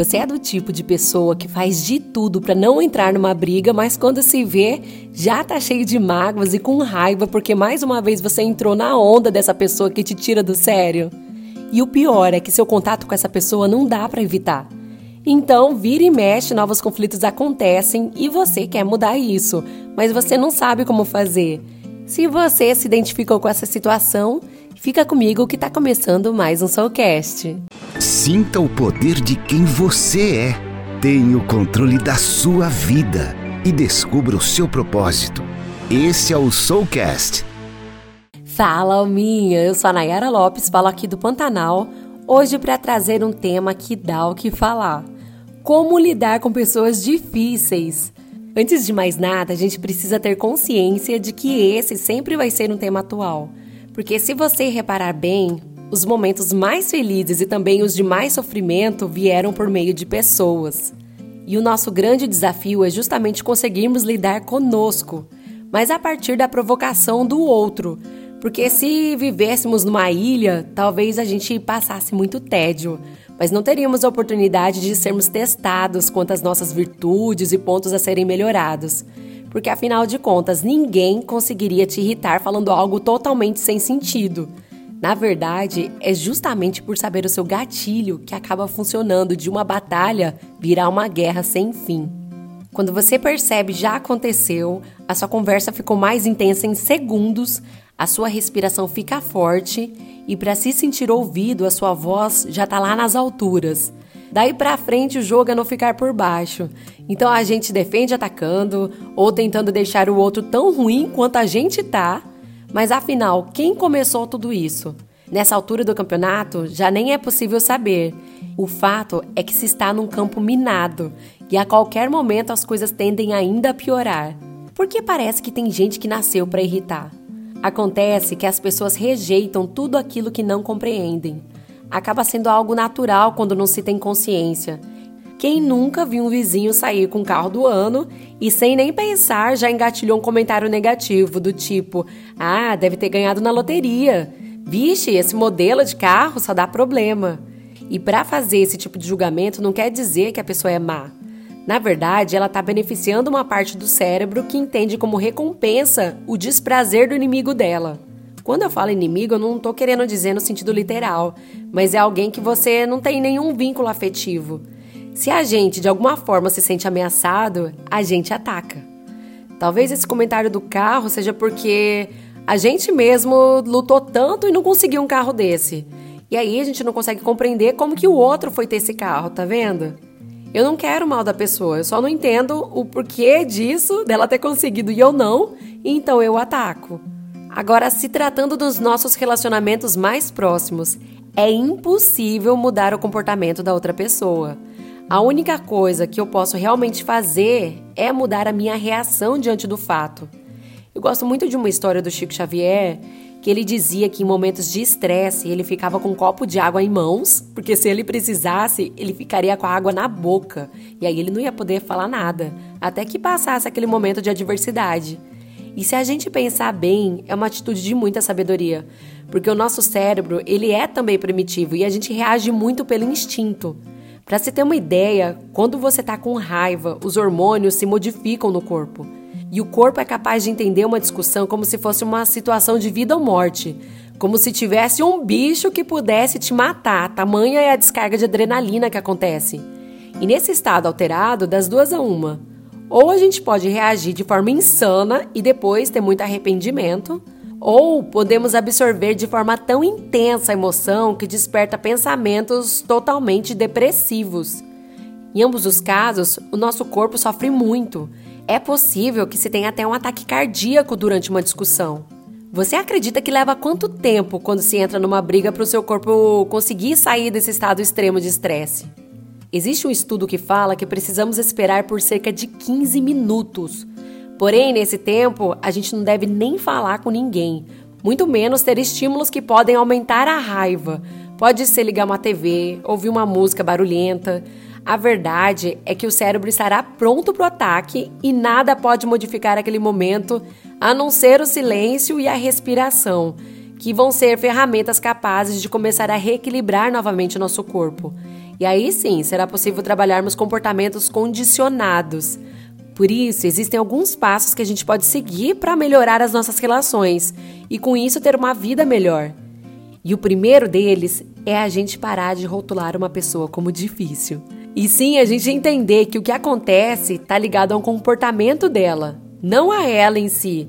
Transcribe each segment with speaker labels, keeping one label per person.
Speaker 1: Você é do tipo de pessoa que faz de tudo para não entrar numa briga, mas quando se vê, já tá cheio de mágoas e com raiva porque mais uma vez você entrou na onda dessa pessoa que te tira do sério? E o pior é que seu contato com essa pessoa não dá para evitar. Então, vira e mexe, novos conflitos acontecem e você quer mudar isso, mas você não sabe como fazer. Se você se identificou com essa situação, fica comigo que está começando mais um Soulcast.
Speaker 2: Sinta o poder de quem você é. Tenha o controle da sua vida e descubra o seu propósito. Esse é o Soulcast.
Speaker 1: Fala, Alminha! Eu sou a Nayara Lopes, falo aqui do Pantanal, hoje para trazer um tema que dá o que falar. Como lidar com pessoas difíceis. Antes de mais nada, a gente precisa ter consciência de que esse sempre vai ser um tema atual. Porque se você reparar bem, os momentos mais felizes e também os de mais sofrimento vieram por meio de pessoas. E o nosso grande desafio é justamente conseguirmos lidar conosco, mas a partir da provocação do outro. Porque se vivêssemos numa ilha, talvez a gente passasse muito tédio, mas não teríamos a oportunidade de sermos testados quanto às nossas virtudes e pontos a serem melhorados. Porque afinal de contas, ninguém conseguiria te irritar falando algo totalmente sem sentido. Na verdade, é justamente por saber o seu gatilho que acaba funcionando de uma batalha virar uma guerra sem fim. Quando você percebe já aconteceu, a sua conversa ficou mais intensa em segundos, a sua respiração fica forte e para se sentir ouvido, a sua voz já está lá nas alturas. Daí para frente o jogo é não ficar por baixo. Então a gente defende atacando ou tentando deixar o outro tão ruim quanto a gente tá mas afinal, quem começou tudo isso? Nessa altura do campeonato, já nem é possível saber. O fato é que se está num campo minado e a qualquer momento as coisas tendem ainda a piorar. Porque parece que tem gente que nasceu para irritar. Acontece que as pessoas rejeitam tudo aquilo que não compreendem. Acaba sendo algo natural quando não se tem consciência quem nunca viu um vizinho sair com o carro do ano e sem nem pensar já engatilhou um comentário negativo do tipo: "Ah, deve ter ganhado na loteria. Vixe, esse modelo de carro só dá problema". E para fazer esse tipo de julgamento não quer dizer que a pessoa é má. Na verdade, ela está beneficiando uma parte do cérebro que entende como recompensa o desprazer do inimigo dela. Quando eu falo inimigo, eu não estou querendo dizer no sentido literal, mas é alguém que você não tem nenhum vínculo afetivo. Se a gente de alguma forma se sente ameaçado, a gente ataca. Talvez esse comentário do carro seja porque a gente mesmo lutou tanto e não conseguiu um carro desse. E aí a gente não consegue compreender como que o outro foi ter esse carro, tá vendo? Eu não quero mal da pessoa, eu só não entendo o porquê disso, dela ter conseguido e eu não, então eu ataco. Agora, se tratando dos nossos relacionamentos mais próximos, é impossível mudar o comportamento da outra pessoa. A única coisa que eu posso realmente fazer é mudar a minha reação diante do fato. Eu gosto muito de uma história do Chico Xavier que ele dizia que em momentos de estresse ele ficava com um copo de água em mãos, porque se ele precisasse, ele ficaria com a água na boca e aí ele não ia poder falar nada, até que passasse aquele momento de adversidade. E se a gente pensar bem, é uma atitude de muita sabedoria, porque o nosso cérebro, ele é também primitivo e a gente reage muito pelo instinto. Para se ter uma ideia, quando você está com raiva, os hormônios se modificam no corpo. E o corpo é capaz de entender uma discussão como se fosse uma situação de vida ou morte, como se tivesse um bicho que pudesse te matar. Tamanha é a descarga de adrenalina que acontece. E nesse estado alterado, das duas a uma. Ou a gente pode reagir de forma insana e depois ter muito arrependimento, ou podemos absorver de forma tão intensa a emoção que desperta pensamentos totalmente depressivos. Em ambos os casos, o nosso corpo sofre muito. É possível que se tenha até um ataque cardíaco durante uma discussão. Você acredita que leva quanto tempo quando se entra numa briga para o seu corpo conseguir sair desse estado extremo de estresse? Existe um estudo que fala que precisamos esperar por cerca de 15 minutos Porém, nesse tempo, a gente não deve nem falar com ninguém, muito menos ter estímulos que podem aumentar a raiva. Pode ser ligar uma TV, ouvir uma música barulhenta. A verdade é que o cérebro estará pronto para o ataque e nada pode modificar aquele momento a não ser o silêncio e a respiração, que vão ser ferramentas capazes de começar a reequilibrar novamente o nosso corpo. E aí sim será possível trabalharmos comportamentos condicionados. Por isso, existem alguns passos que a gente pode seguir para melhorar as nossas relações e, com isso, ter uma vida melhor. E o primeiro deles é a gente parar de rotular uma pessoa como difícil. E sim, a gente entender que o que acontece está ligado a um comportamento dela, não a ela em si.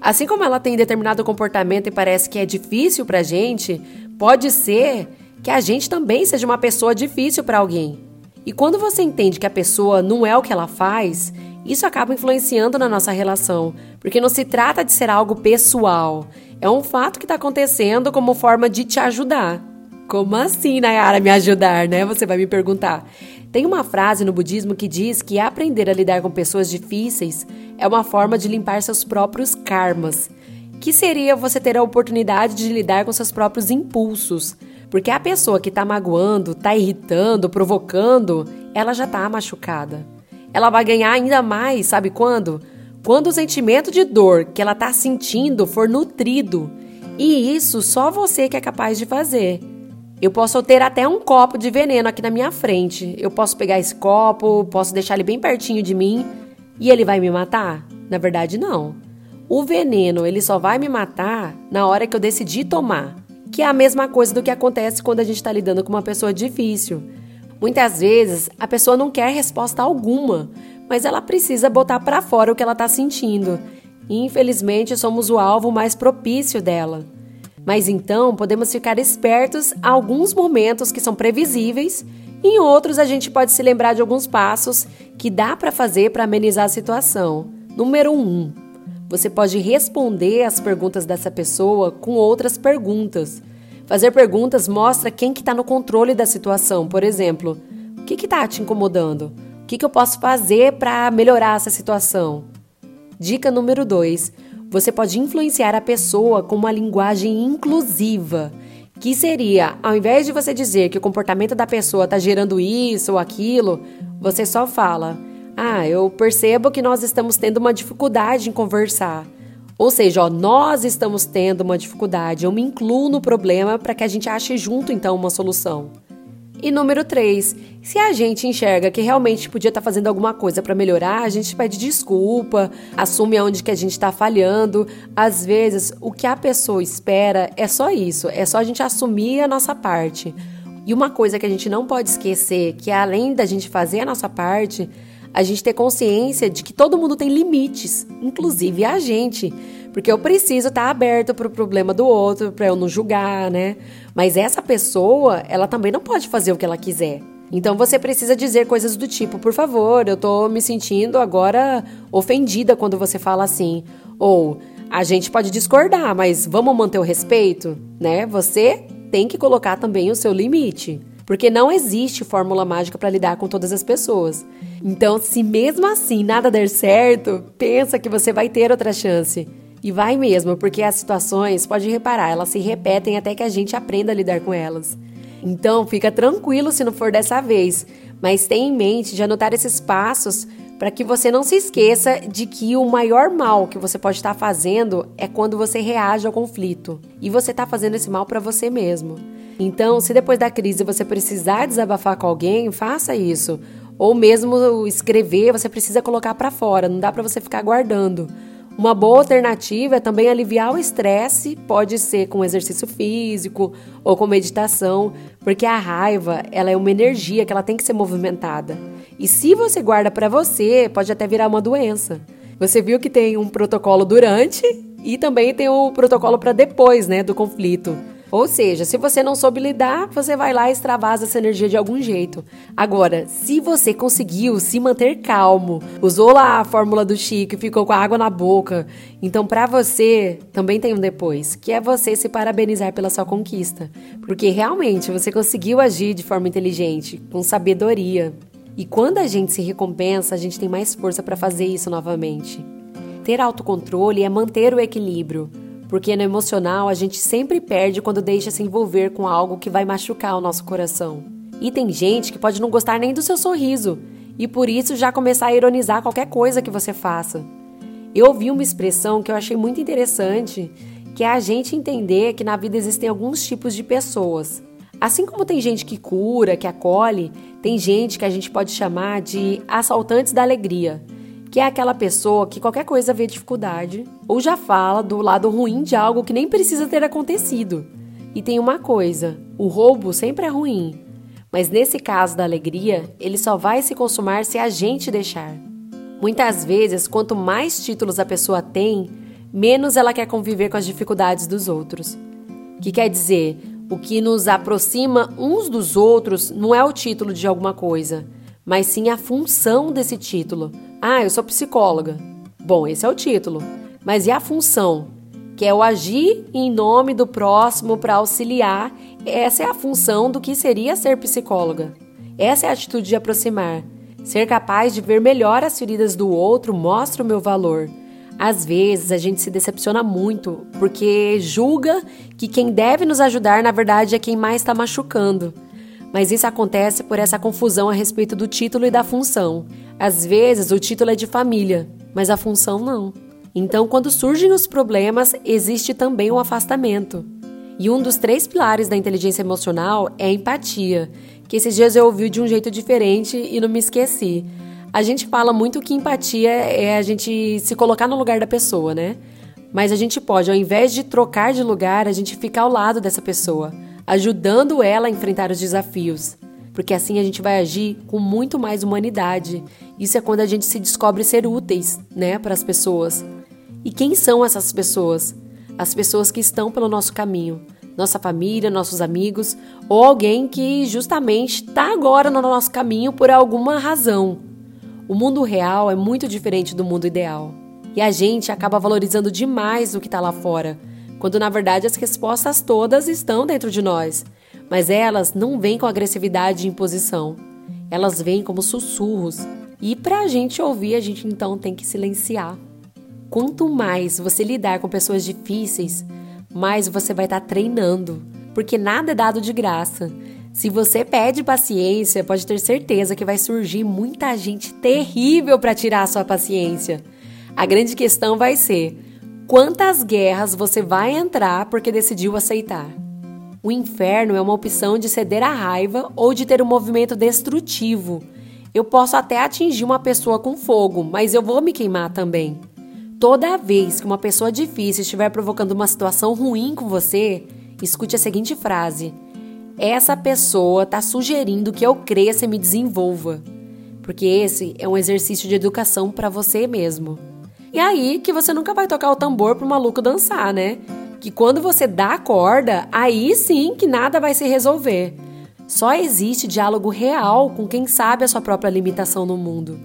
Speaker 1: Assim como ela tem determinado comportamento e parece que é difícil pra gente, pode ser que a gente também seja uma pessoa difícil para alguém. E quando você entende que a pessoa não é o que ela faz, isso acaba influenciando na nossa relação, porque não se trata de ser algo pessoal, é um fato que está acontecendo como forma de te ajudar. Como assim, Nayara, me ajudar, né? Você vai me perguntar. Tem uma frase no budismo que diz que aprender a lidar com pessoas difíceis é uma forma de limpar seus próprios karmas, que seria você ter a oportunidade de lidar com seus próprios impulsos. Porque a pessoa que está magoando, está irritando, provocando, ela já está machucada. Ela vai ganhar ainda mais, sabe quando? Quando o sentimento de dor que ela está sentindo for nutrido. E isso só você que é capaz de fazer. Eu posso ter até um copo de veneno aqui na minha frente. Eu posso pegar esse copo, posso deixar ele bem pertinho de mim e ele vai me matar? Na verdade, não. O veneno, ele só vai me matar na hora que eu decidir tomar. Que é a mesma coisa do que acontece quando a gente está lidando com uma pessoa difícil. Muitas vezes a pessoa não quer resposta alguma, mas ela precisa botar para fora o que ela está sentindo. Infelizmente, somos o alvo mais propício dela. Mas então podemos ficar espertos a alguns momentos que são previsíveis, em outros a gente pode se lembrar de alguns passos que dá para fazer para amenizar a situação. Número 1. Um, você pode responder às perguntas dessa pessoa com outras perguntas. Fazer perguntas mostra quem que está no controle da situação. Por exemplo, o que está te incomodando? O que, que eu posso fazer para melhorar essa situação? Dica número 2 você pode influenciar a pessoa com uma linguagem inclusiva. Que seria, ao invés de você dizer que o comportamento da pessoa está gerando isso ou aquilo, você só fala: Ah, eu percebo que nós estamos tendo uma dificuldade em conversar. Ou seja, ó, nós estamos tendo uma dificuldade, eu me incluo no problema para que a gente ache junto então uma solução. E número 3, se a gente enxerga que realmente podia estar tá fazendo alguma coisa para melhorar, a gente pede desculpa, assume aonde que a gente está falhando. Às vezes, o que a pessoa espera é só isso, é só a gente assumir a nossa parte. E uma coisa que a gente não pode esquecer, que além da gente fazer a nossa parte, a gente ter consciência de que todo mundo tem limites, inclusive a gente. Porque eu preciso estar aberto para o problema do outro, para eu não julgar, né? Mas essa pessoa, ela também não pode fazer o que ela quiser. Então você precisa dizer coisas do tipo, por favor, eu tô me sentindo agora ofendida quando você fala assim. Ou a gente pode discordar, mas vamos manter o respeito, né? Você tem que colocar também o seu limite. Porque não existe fórmula mágica para lidar com todas as pessoas. Então, se mesmo assim nada der certo, pensa que você vai ter outra chance. E vai mesmo, porque as situações, pode reparar, elas se repetem até que a gente aprenda a lidar com elas. Então, fica tranquilo se não for dessa vez, mas tenha em mente de anotar esses passos para que você não se esqueça de que o maior mal que você pode estar fazendo é quando você reage ao conflito. E você está fazendo esse mal para você mesmo. Então, se depois da crise você precisar desabafar com alguém, faça isso. Ou mesmo escrever, você precisa colocar para fora, não dá para você ficar guardando. Uma boa alternativa é também aliviar o estresse, pode ser com exercício físico ou com meditação, porque a raiva, ela é uma energia que ela tem que ser movimentada. E se você guarda para você, pode até virar uma doença. Você viu que tem um protocolo durante e também tem o protocolo para depois, né, do conflito. Ou seja, se você não soube lidar, você vai lá e extravasa essa energia de algum jeito. Agora, se você conseguiu se manter calmo, usou lá a fórmula do Chico e ficou com a água na boca, então para você também tem um depois, que é você se parabenizar pela sua conquista. Porque realmente você conseguiu agir de forma inteligente, com sabedoria. E quando a gente se recompensa, a gente tem mais força para fazer isso novamente. Ter autocontrole é manter o equilíbrio porque no emocional a gente sempre perde quando deixa se envolver com algo que vai machucar o nosso coração. E tem gente que pode não gostar nem do seu sorriso e por isso já começar a ironizar qualquer coisa que você faça. Eu ouvi uma expressão que eu achei muito interessante, que é a gente entender que na vida existem alguns tipos de pessoas. Assim como tem gente que cura, que acolhe, tem gente que a gente pode chamar de assaltantes da alegria, que é aquela pessoa que qualquer coisa vê dificuldade ou já fala do lado ruim de algo que nem precisa ter acontecido. E tem uma coisa: o roubo sempre é ruim, mas nesse caso da alegria, ele só vai se consumar se a gente deixar. Muitas vezes, quanto mais títulos a pessoa tem, menos ela quer conviver com as dificuldades dos outros. Que quer dizer, o que nos aproxima uns dos outros não é o título de alguma coisa, mas sim a função desse título. Ah, eu sou psicóloga. Bom, esse é o título. Mas e a função? Que é o agir em nome do próximo para auxiliar. Essa é a função do que seria ser psicóloga. Essa é a atitude de aproximar. Ser capaz de ver melhor as feridas do outro mostra o meu valor. Às vezes a gente se decepciona muito porque julga que quem deve nos ajudar na verdade é quem mais está machucando. Mas isso acontece por essa confusão a respeito do título e da função. Às vezes o título é de família, mas a função não. Então, quando surgem os problemas, existe também o um afastamento. E um dos três pilares da inteligência emocional é a empatia, que esses dias eu ouvi de um jeito diferente e não me esqueci. A gente fala muito que empatia é a gente se colocar no lugar da pessoa, né? Mas a gente pode, ao invés de trocar de lugar, a gente ficar ao lado dessa pessoa, ajudando ela a enfrentar os desafios. Porque assim a gente vai agir com muito mais humanidade. Isso é quando a gente se descobre ser úteis, né, para as pessoas. E quem são essas pessoas? As pessoas que estão pelo nosso caminho, nossa família, nossos amigos, ou alguém que justamente está agora no nosso caminho por alguma razão. O mundo real é muito diferente do mundo ideal. E a gente acaba valorizando demais o que está lá fora, quando na verdade as respostas todas estão dentro de nós. Mas elas não vêm com agressividade e imposição. Elas vêm como sussurros. E para a gente ouvir, a gente então tem que silenciar. Quanto mais você lidar com pessoas difíceis, mais você vai estar tá treinando, porque nada é dado de graça. Se você pede paciência, pode ter certeza que vai surgir muita gente terrível para tirar a sua paciência. A grande questão vai ser: quantas guerras você vai entrar porque decidiu aceitar? O inferno é uma opção de ceder à raiva ou de ter um movimento destrutivo. Eu posso até atingir uma pessoa com fogo, mas eu vou me queimar também. Toda vez que uma pessoa difícil estiver provocando uma situação ruim com você, escute a seguinte frase: essa pessoa está sugerindo que eu cresça e me desenvolva. Porque esse é um exercício de educação para você mesmo. E aí que você nunca vai tocar o tambor pro maluco dançar, né? Que quando você dá a corda, aí sim que nada vai se resolver. Só existe diálogo real com quem sabe a sua própria limitação no mundo.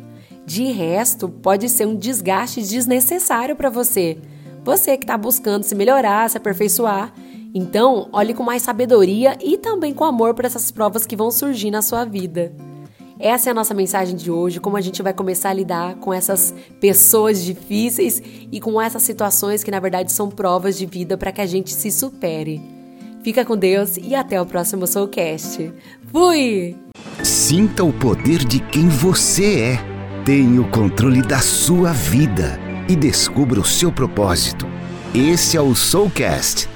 Speaker 1: De resto, pode ser um desgaste desnecessário para você. Você que está buscando se melhorar, se aperfeiçoar então, olhe com mais sabedoria e também com amor para essas provas que vão surgir na sua vida. Essa é a nossa mensagem de hoje, como a gente vai começar a lidar com essas pessoas difíceis e com essas situações que na verdade são provas de vida para que a gente se supere. Fica com Deus e até o próximo Soulcast. Fui!
Speaker 2: Sinta o poder de quem você é. Tenha o controle da sua vida e descubra o seu propósito. Esse é o Soulcast